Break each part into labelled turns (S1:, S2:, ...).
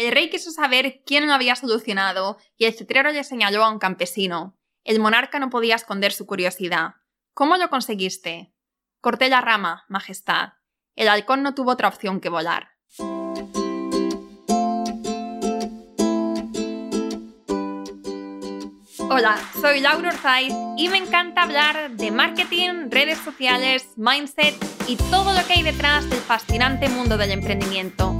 S1: El rey quiso saber quién lo había solucionado y el cetrero le señaló a un campesino. El monarca no podía esconder su curiosidad. ¿Cómo lo conseguiste? Corté la rama, Majestad. El halcón no tuvo otra opción que volar. Hola, soy Laura Orzaiz y me encanta hablar de marketing, redes sociales, mindset y todo lo que hay detrás del fascinante mundo del emprendimiento.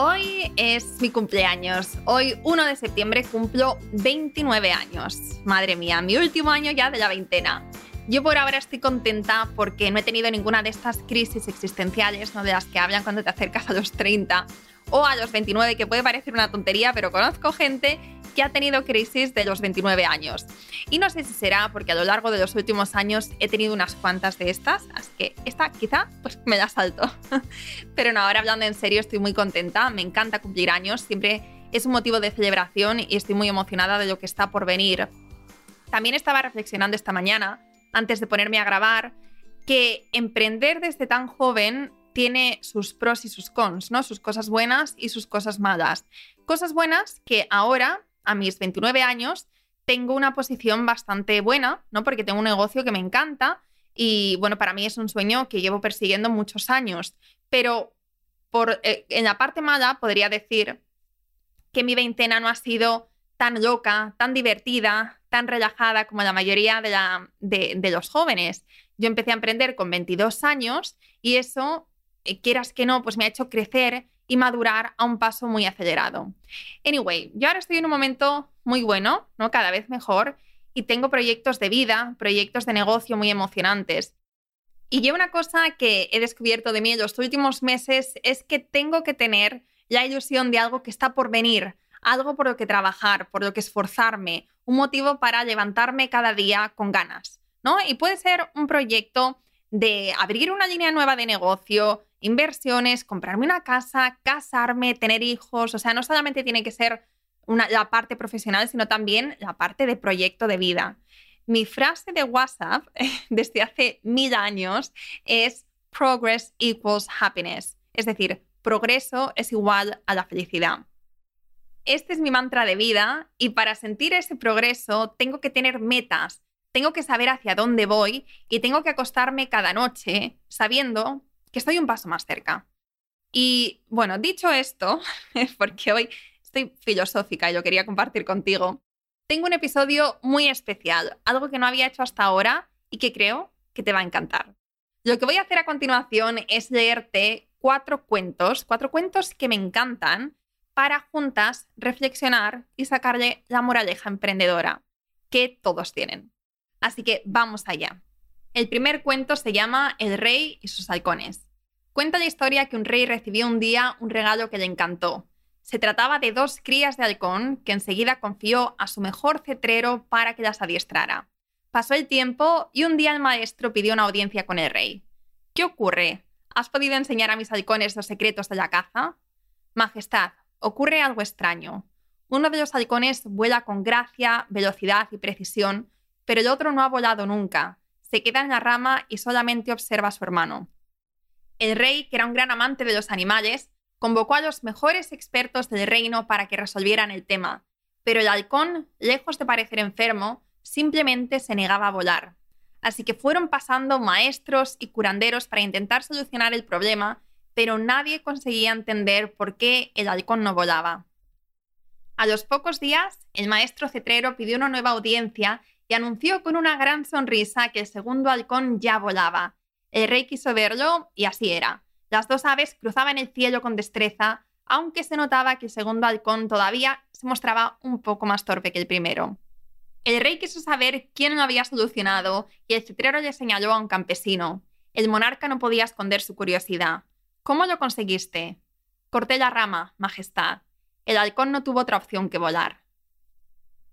S1: Hoy es mi cumpleaños. Hoy, 1 de septiembre, cumplo 29 años. Madre mía, mi último año ya de la veintena. Yo por ahora estoy contenta porque no he tenido ninguna de estas crisis existenciales, ¿no? de las que hablan cuando te acercas a los 30 o a los 29, que puede parecer una tontería, pero conozco gente que ha tenido crisis de los 29 años. Y no sé si será porque a lo largo de los últimos años he tenido unas cuantas de estas, así que esta quizá pues me la salto. pero no, ahora hablando en serio estoy muy contenta, me encanta cumplir años, siempre es un motivo de celebración y estoy muy emocionada de lo que está por venir. También estaba reflexionando esta mañana, antes de ponerme a grabar, que emprender desde tan joven tiene sus pros y sus cons, ¿no? Sus cosas buenas y sus cosas malas. Cosas buenas que ahora, a mis 29 años, tengo una posición bastante buena, ¿no? Porque tengo un negocio que me encanta y bueno, para mí es un sueño que llevo persiguiendo muchos años. Pero por, eh, en la parte mala podría decir que mi veintena no ha sido tan loca, tan divertida, tan relajada como la mayoría de, la, de, los jóvenes. Yo empecé a emprender con 22 años y eso eh, quieras que no, pues me ha hecho crecer y madurar a un paso muy acelerado. Anyway, yo ahora estoy en un momento muy bueno, ¿no? Cada vez mejor y tengo proyectos de vida, proyectos de negocio muy emocionantes. Y yo una cosa que he descubierto de mí en los últimos meses es que tengo que tener la ilusión de algo que está por venir, algo por lo que trabajar, por lo que esforzarme, un motivo para levantarme cada día con ganas, ¿no? Y puede ser un proyecto de abrir una línea nueva de negocio, inversiones, comprarme una casa, casarme, tener hijos. O sea, no solamente tiene que ser la parte profesional, sino también la parte de proyecto de vida. Mi frase de WhatsApp desde hace mil años es progress equals happiness. Es decir, progreso es igual a la felicidad. Este es mi mantra de vida y para sentir ese progreso tengo que tener metas, tengo que saber hacia dónde voy y tengo que acostarme cada noche sabiendo que estoy un paso más cerca. Y bueno, dicho esto, porque hoy estoy filosófica y lo quería compartir contigo, tengo un episodio muy especial, algo que no había hecho hasta ahora y que creo que te va a encantar. Lo que voy a hacer a continuación es leerte cuatro cuentos, cuatro cuentos que me encantan para juntas reflexionar y sacarle la moraleja emprendedora que todos tienen. Así que vamos allá. El primer cuento se llama El rey y sus halcones. Cuenta la historia que un rey recibió un día un regalo que le encantó. Se trataba de dos crías de halcón que enseguida confió a su mejor cetrero para que las adiestrara. Pasó el tiempo y un día el maestro pidió una audiencia con el rey. ¿Qué ocurre? ¿Has podido enseñar a mis halcones los secretos de la caza? Majestad, ocurre algo extraño. Uno de los halcones vuela con gracia, velocidad y precisión, pero el otro no ha volado nunca se queda en la rama y solamente observa a su hermano. El rey, que era un gran amante de los animales, convocó a los mejores expertos del reino para que resolvieran el tema, pero el halcón, lejos de parecer enfermo, simplemente se negaba a volar. Así que fueron pasando maestros y curanderos para intentar solucionar el problema, pero nadie conseguía entender por qué el halcón no volaba. A los pocos días, el maestro cetrero pidió una nueva audiencia y anunció con una gran sonrisa que el segundo halcón ya volaba. El rey quiso verlo y así era. Las dos aves cruzaban el cielo con destreza, aunque se notaba que el segundo halcón todavía se mostraba un poco más torpe que el primero. El rey quiso saber quién lo había solucionado y el cetrero le señaló a un campesino. El monarca no podía esconder su curiosidad. ¿Cómo lo conseguiste? Corté la rama, Majestad. El halcón no tuvo otra opción que volar.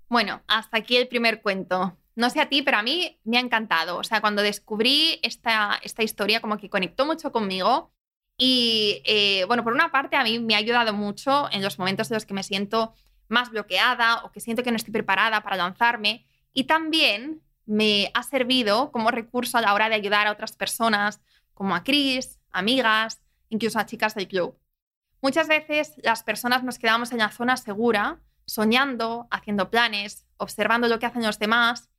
S1: Bueno, hasta aquí el primer cuento. No sé a ti, pero a mí me ha encantado. O sea, cuando descubrí esta, esta historia, como que conectó mucho conmigo. Y eh, bueno, por una parte, a mí me ha ayudado mucho en los momentos en los que me siento más bloqueada o que siento que no estoy preparada para lanzarme. Y también me ha servido como recurso a la hora de ayudar a otras personas, como a Chris, amigas, incluso a chicas del club. Muchas veces las personas nos quedamos en la zona segura, soñando, haciendo planes, observando lo que hacen los demás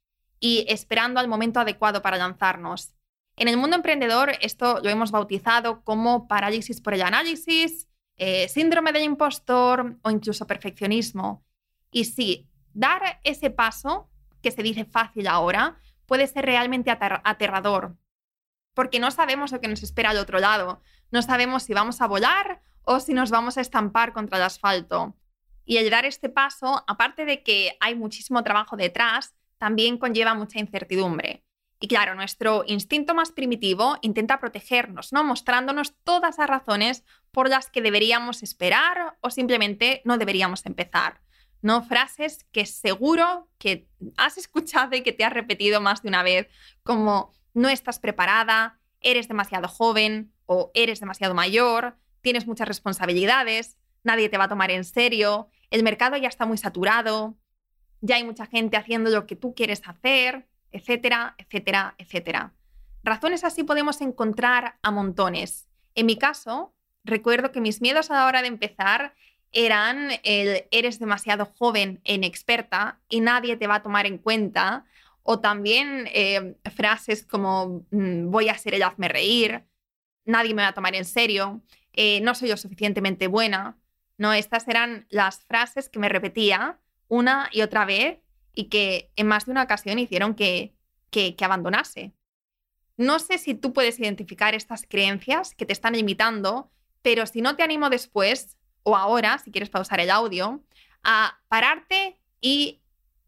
S1: y esperando al momento adecuado para lanzarnos. En el mundo emprendedor esto lo hemos bautizado como parálisis por el análisis, eh, síndrome del impostor o incluso perfeccionismo. Y sí, dar ese paso, que se dice fácil ahora, puede ser realmente aterrador, porque no sabemos lo que nos espera al otro lado, no sabemos si vamos a volar o si nos vamos a estampar contra el asfalto. Y el dar este paso, aparte de que hay muchísimo trabajo detrás, también conlleva mucha incertidumbre. Y claro, nuestro instinto más primitivo intenta protegernos, ¿no? Mostrándonos todas las razones por las que deberíamos esperar o simplemente no deberíamos empezar. ¿no? Frases que seguro que has escuchado y que te has repetido más de una vez, como no estás preparada, eres demasiado joven o eres demasiado mayor, tienes muchas responsabilidades, nadie te va a tomar en serio, el mercado ya está muy saturado, ya hay mucha gente haciendo lo que tú quieres hacer, etcétera, etcétera, etcétera. Razones así podemos encontrar a montones. En mi caso, recuerdo que mis miedos a la hora de empezar eran el eres demasiado joven e inexperta y nadie te va a tomar en cuenta, o también eh, frases como mm, voy a ser el hazme reír, nadie me va a tomar en serio, eh, no soy lo suficientemente buena. No, estas eran las frases que me repetía una y otra vez y que en más de una ocasión hicieron que, que, abandonase. No sé si tú puedes identificar estas creencias que te están limitando, pero si no te animo después o ahora, si quieres pausar el audio, a pararte y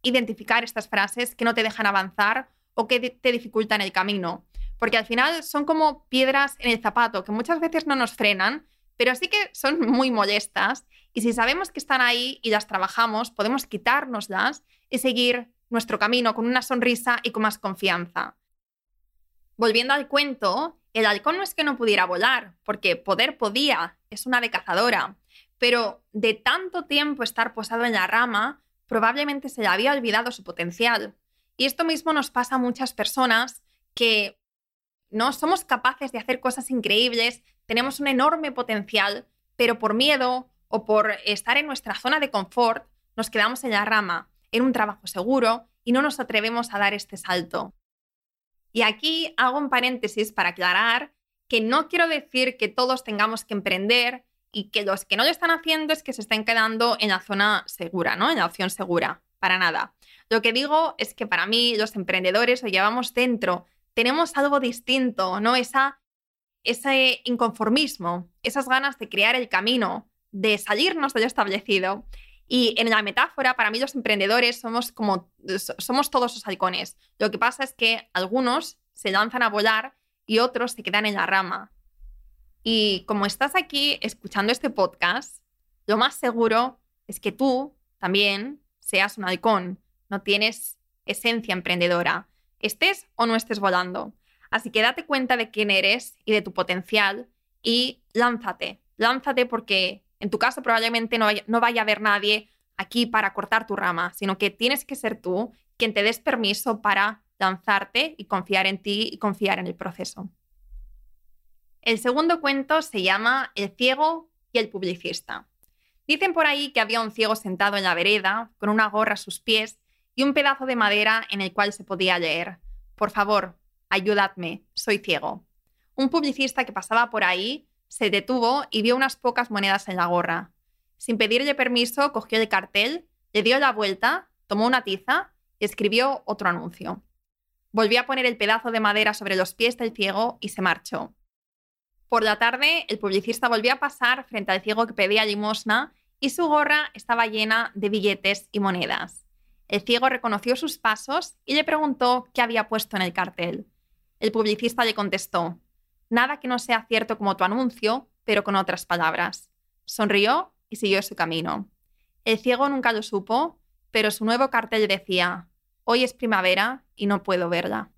S1: identificar estas frases que no te dejan avanzar o que te dificultan el camino. Porque al final son como piedras en el zapato que muchas veces no nos frenan, pero sí que son muy molestas. Y si sabemos que están ahí y las trabajamos, podemos quitárnoslas y seguir nuestro camino con una sonrisa y con más confianza. Volviendo al cuento, el halcón no es que no pudiera volar, porque poder podía, es una de cazadora, pero de tanto tiempo estar posado en la rama, probablemente se le había olvidado su potencial. Y esto mismo nos pasa a muchas personas que no somos capaces de hacer cosas increíbles, tenemos un enorme potencial, pero por miedo o por estar en nuestra zona de confort, nos quedamos en la rama en un trabajo seguro y no nos atrevemos a dar este salto. Y aquí hago un paréntesis para aclarar que no quiero decir que todos tengamos que emprender y que los que no lo están haciendo es que se estén quedando en la zona segura, ¿no? En la opción segura, para nada. Lo que digo es que para mí los emprendedores lo llevamos dentro, tenemos algo distinto, ¿no? Esa, ese inconformismo, esas ganas de crear el camino, de salirnos de lo establecido. Y en la metáfora, para mí los emprendedores somos como somos todos los halcones. Lo que pasa es que algunos se lanzan a volar y otros se quedan en la rama. Y como estás aquí escuchando este podcast, lo más seguro es que tú también seas un halcón, no tienes esencia emprendedora, estés o no estés volando. Así que date cuenta de quién eres y de tu potencial y lánzate, lánzate porque en tu caso probablemente no vaya, a haber nadie aquí para cortar tu rama, sino que tienes que ser tú quien te des permiso para lanzarte y confiar en ti y confiar en el proceso. El segundo cuento se llama El ciego y el publicista. Dicen por ahí que había un ciego sentado en la vereda, con una gorra a sus pies y un pedazo de madera en el cual se podía leer. Por favor, ayudadme, soy ciego. Un publicista que pasaba por ahí se detuvo y vio unas pocas monedas en la gorra. Sin pedirle permiso, cogió el cartel, le dio la vuelta, tomó una tiza y escribió otro anuncio. Volvió a poner el pedazo de madera sobre los pies del ciego y se marchó. Por la tarde, el publicista volvió a pasar frente al ciego que pedía limosna y su gorra estaba llena de billetes y monedas. El ciego reconoció sus pasos y le preguntó qué había puesto en el cartel. El publicista le contestó, nada que no sea cierto como tu anuncio, pero con otras palabras. Sonrió y siguió su camino. El ciego nunca lo supo, pero su nuevo cartel decía, hoy es primavera y no puedo verla.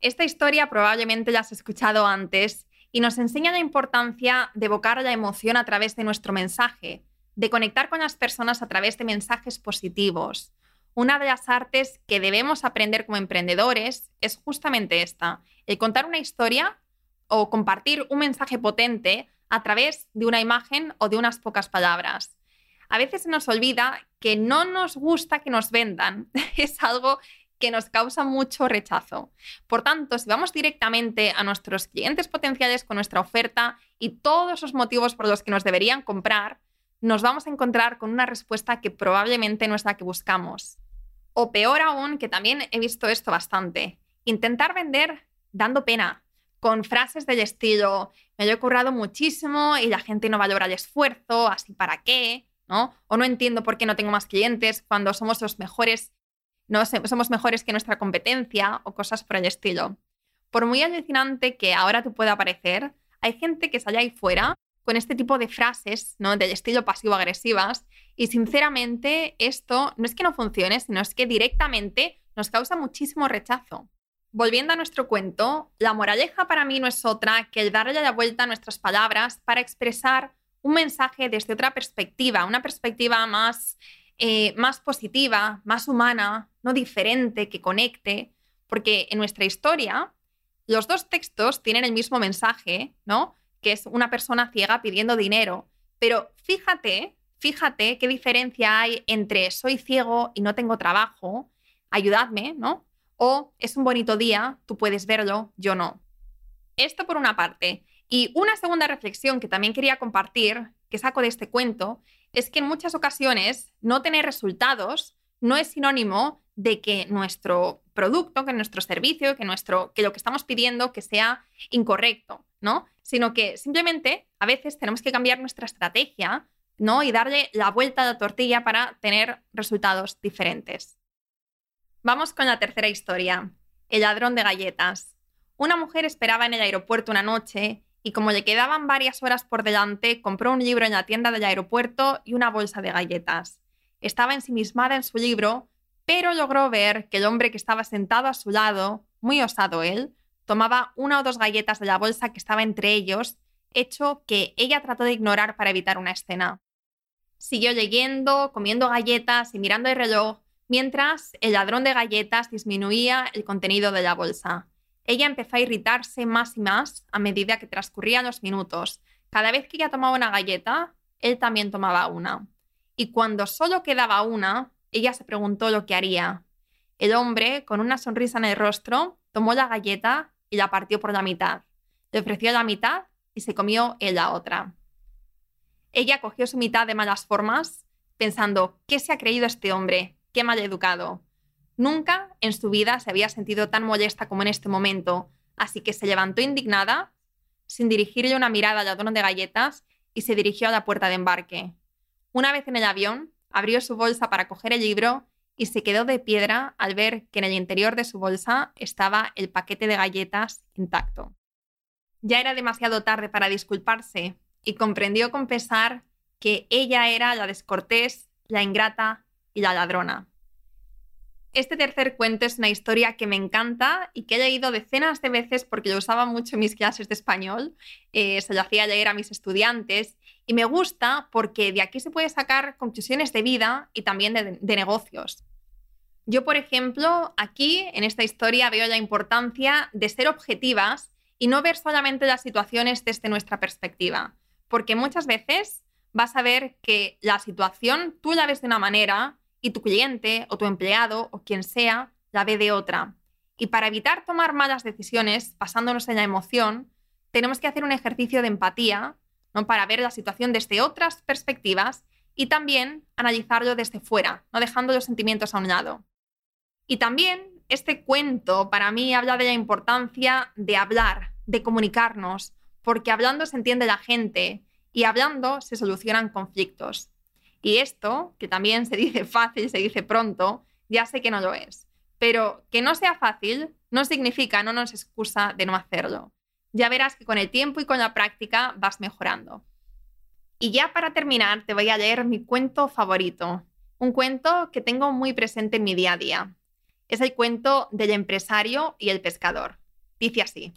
S1: Esta historia probablemente la has escuchado antes y nos enseña la importancia de evocar la emoción a través de nuestro mensaje, de conectar con las personas a través de mensajes positivos. Una de las artes que debemos aprender como emprendedores es justamente esta, el contar una historia o compartir un mensaje potente a través de una imagen o de unas pocas palabras. A veces se nos olvida que no nos gusta que nos vendan. es algo que nos causa mucho rechazo. Por tanto, si vamos directamente a nuestros clientes potenciales con nuestra oferta y todos los motivos por los que nos deberían comprar, nos vamos a encontrar con una respuesta que probablemente no es la que buscamos. O peor aún, que también he visto esto bastante, intentar vender dando pena, con frases del estilo, me lo he currado muchísimo y la gente no valora el esfuerzo, así para qué, ¿no? O no entiendo por qué no tengo más clientes cuando somos los mejores no somos mejores que nuestra competencia o cosas por el estilo. Por muy alucinante que ahora te pueda parecer, hay gente que sale ahí fuera con este tipo de frases ¿no? del estilo pasivo-agresivas y sinceramente esto no es que no funcione, sino es que directamente nos causa muchísimo rechazo. Volviendo a nuestro cuento, la moraleja para mí no es otra que el darle la vuelta a nuestras palabras para expresar un mensaje desde otra perspectiva, una perspectiva más eh, más positiva, más humana, no diferente, que conecte, porque en nuestra historia los dos textos tienen el mismo mensaje, ¿no? Que es una persona ciega pidiendo dinero, pero fíjate, fíjate qué diferencia hay entre soy ciego y no tengo trabajo, ayudadme, ¿no? O es un bonito día, tú puedes verlo, yo no. Esto por una parte. Y una segunda reflexión que también quería compartir, que saco de este cuento, es que en muchas ocasiones no tener resultados no es sinónimo de que nuestro producto, que nuestro servicio, que, nuestro, que lo que estamos pidiendo que sea incorrecto, ¿no? Sino que simplemente a veces tenemos que cambiar nuestra estrategia, ¿no? Y darle la vuelta a la tortilla para tener resultados diferentes. Vamos con la tercera historia, el ladrón de galletas. Una mujer esperaba en el aeropuerto una noche y como le quedaban varias horas por delante, compró un libro en la tienda del aeropuerto y una bolsa de galletas. Estaba ensimismada en su libro, pero logró ver que el hombre que estaba sentado a su lado, muy osado él, tomaba una o dos galletas de la bolsa que estaba entre ellos, hecho que ella trató de ignorar para evitar una escena. Siguió leyendo, comiendo galletas y mirando el reloj, mientras el ladrón de galletas disminuía el contenido de la bolsa. Ella empezó a irritarse más y más a medida que transcurrían los minutos. Cada vez que ella tomaba una galleta, él también tomaba una. Y cuando solo quedaba una, ella se preguntó lo que haría. El hombre, con una sonrisa en el rostro, tomó la galleta y la partió por la mitad. Le ofreció la mitad y se comió él la otra. Ella cogió su mitad de malas formas, pensando, ¿qué se ha creído este hombre? ¿Qué mal educado? Nunca en su vida se había sentido tan molesta como en este momento, así que se levantó indignada, sin dirigirle una mirada al ladrón de galletas, y se dirigió a la puerta de embarque. Una vez en el avión, abrió su bolsa para coger el libro y se quedó de piedra al ver que en el interior de su bolsa estaba el paquete de galletas intacto. Ya era demasiado tarde para disculparse y comprendió con pesar que ella era la descortés, la ingrata y la ladrona. Este tercer cuento es una historia que me encanta y que he leído decenas de veces porque lo usaba mucho en mis clases de español. Eh, se lo hacía leer a mis estudiantes y me gusta porque de aquí se puede sacar conclusiones de vida y también de, de negocios. Yo, por ejemplo, aquí en esta historia veo la importancia de ser objetivas y no ver solamente las situaciones desde nuestra perspectiva, porque muchas veces vas a ver que la situación tú la ves de una manera y tu cliente o tu empleado o quien sea la ve de otra. Y para evitar tomar malas decisiones basándonos en la emoción, tenemos que hacer un ejercicio de empatía ¿no? para ver la situación desde otras perspectivas y también analizarlo desde fuera, no dejando los sentimientos a un lado. Y también este cuento para mí habla de la importancia de hablar, de comunicarnos, porque hablando se entiende la gente y hablando se solucionan conflictos. Y esto, que también se dice fácil, se dice pronto, ya sé que no lo es. Pero que no sea fácil no significa, no nos excusa de no hacerlo. Ya verás que con el tiempo y con la práctica vas mejorando. Y ya para terminar, te voy a leer mi cuento favorito, un cuento que tengo muy presente en mi día a día. Es el cuento del empresario y el pescador. Dice así.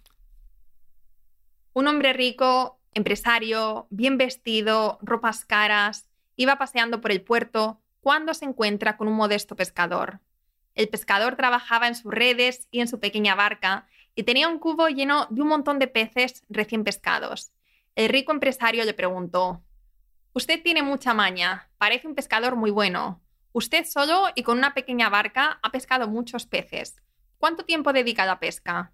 S1: Un hombre rico, empresario, bien vestido, ropas caras, iba paseando por el puerto cuando se encuentra con un modesto pescador. El pescador trabajaba en sus redes y en su pequeña barca y tenía un cubo lleno de un montón de peces recién pescados. El rico empresario le preguntó, Usted tiene mucha maña, parece un pescador muy bueno. Usted solo y con una pequeña barca ha pescado muchos peces. ¿Cuánto tiempo dedica a la pesca?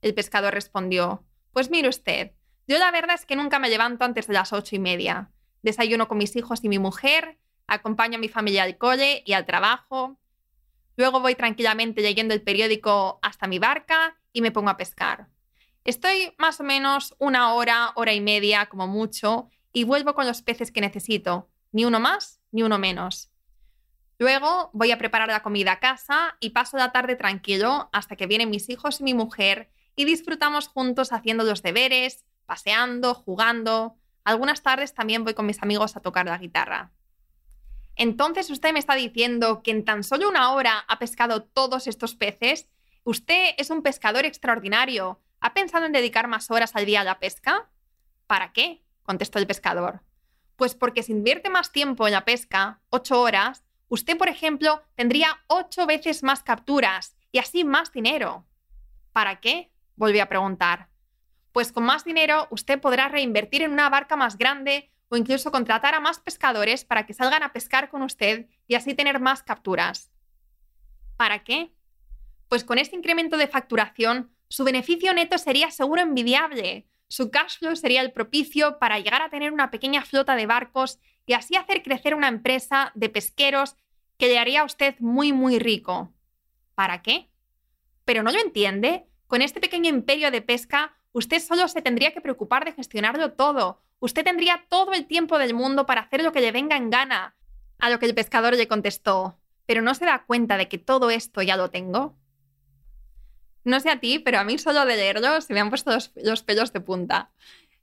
S1: El pescador respondió, Pues mire usted, yo la verdad es que nunca me levanto antes de las ocho y media. Desayuno con mis hijos y mi mujer, acompaño a mi familia al cole y al trabajo. Luego voy tranquilamente leyendo el periódico hasta mi barca y me pongo a pescar. Estoy más o menos una hora, hora y media como mucho y vuelvo con los peces que necesito, ni uno más ni uno menos. Luego voy a preparar la comida a casa y paso la tarde tranquilo hasta que vienen mis hijos y mi mujer y disfrutamos juntos haciendo los deberes, paseando, jugando. Algunas tardes también voy con mis amigos a tocar la guitarra. Entonces usted me está diciendo que en tan solo una hora ha pescado todos estos peces. Usted es un pescador extraordinario. ¿Ha pensado en dedicar más horas al día a la pesca? ¿Para qué? contestó el pescador. Pues porque si invierte más tiempo en la pesca, ocho horas, usted, por ejemplo, tendría ocho veces más capturas y así más dinero. ¿Para qué? Volví a preguntar. Pues con más dinero usted podrá reinvertir en una barca más grande o incluso contratar a más pescadores para que salgan a pescar con usted y así tener más capturas. ¿Para qué? Pues con este incremento de facturación, su beneficio neto sería seguro envidiable, su cash flow sería el propicio para llegar a tener una pequeña flota de barcos y así hacer crecer una empresa de pesqueros que le haría a usted muy, muy rico. ¿Para qué? ¿Pero no lo entiende? Con este pequeño imperio de pesca, usted solo se tendría que preocupar de gestionarlo todo. Usted tendría todo el tiempo del mundo para hacer lo que le venga en gana. A lo que el pescador le contestó, ¿pero no se da cuenta de que todo esto ya lo tengo? No sé a ti, pero a mí solo de leerlo se me han puesto los, pelos de punta.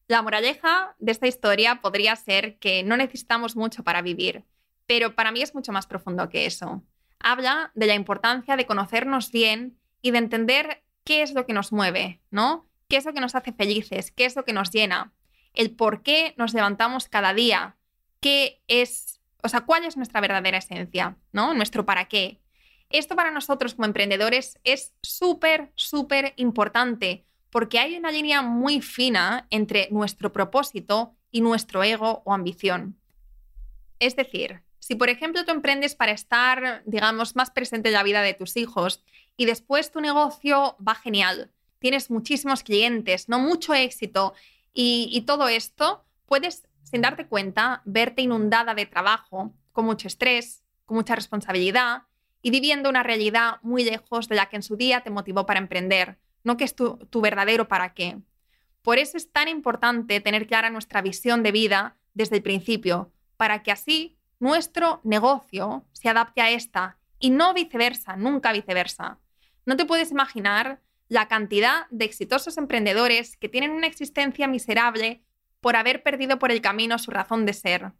S1: La moraleja de esta historia podría ser que no necesitamos mucho para vivir, pero para mí es mucho más profundo que eso. Habla de la importancia de conocernos bien y de entender qué es lo que nos mueve, ¿no? ¿Qué es lo que nos hace felices? ¿Qué es lo que nos llena? El por qué nos levantamos cada día. ¿Qué es, o sea, cuál es nuestra verdadera esencia, ¿no? Nuestro para qué. Esto para nosotros como emprendedores es súper, súper importante porque hay una línea muy fina entre nuestro propósito y nuestro ego o ambición. Es decir, si por ejemplo tú emprendes para estar, digamos, más presente en la vida de tus hijos y después tu negocio va genial, tienes muchísimos clientes, no mucho éxito y, todo esto, puedes, sin darte cuenta, verte inundada de trabajo, con mucho estrés, con mucha responsabilidad y viviendo una realidad muy lejos de la que en su día te motivó para emprender, no que es tu verdadero para qué. Por eso es tan importante tener clara nuestra visión de vida desde el principio, para que así nuestro negocio se adapte a esta y no viceversa, nunca viceversa. No te puedes imaginar la cantidad de exitosos emprendedores que tienen una existencia miserable por haber perdido por el camino su razón de ser.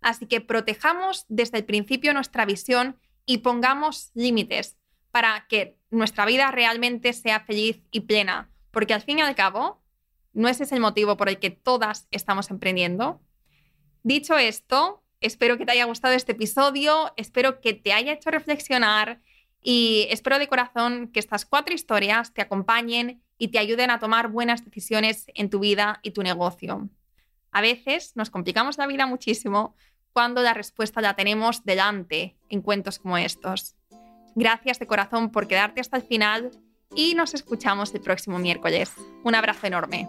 S1: Así que protejamos desde el principio nuestra visión y pongamos límites para que nuestra vida realmente sea feliz y plena, porque al fin y al cabo, no ese es el motivo por el que todas estamos emprendiendo. Dicho esto, espero que te haya gustado este episodio, espero que te haya hecho reflexionar y espero de corazón que estas cuatro historias te acompañen y te ayuden a tomar buenas decisiones en tu vida y tu negocio. A veces nos complicamos la vida muchísimo cuando la respuesta la tenemos delante en cuentos como estos. Gracias de corazón por quedarte hasta el final y nos escuchamos el próximo miércoles. Un abrazo enorme.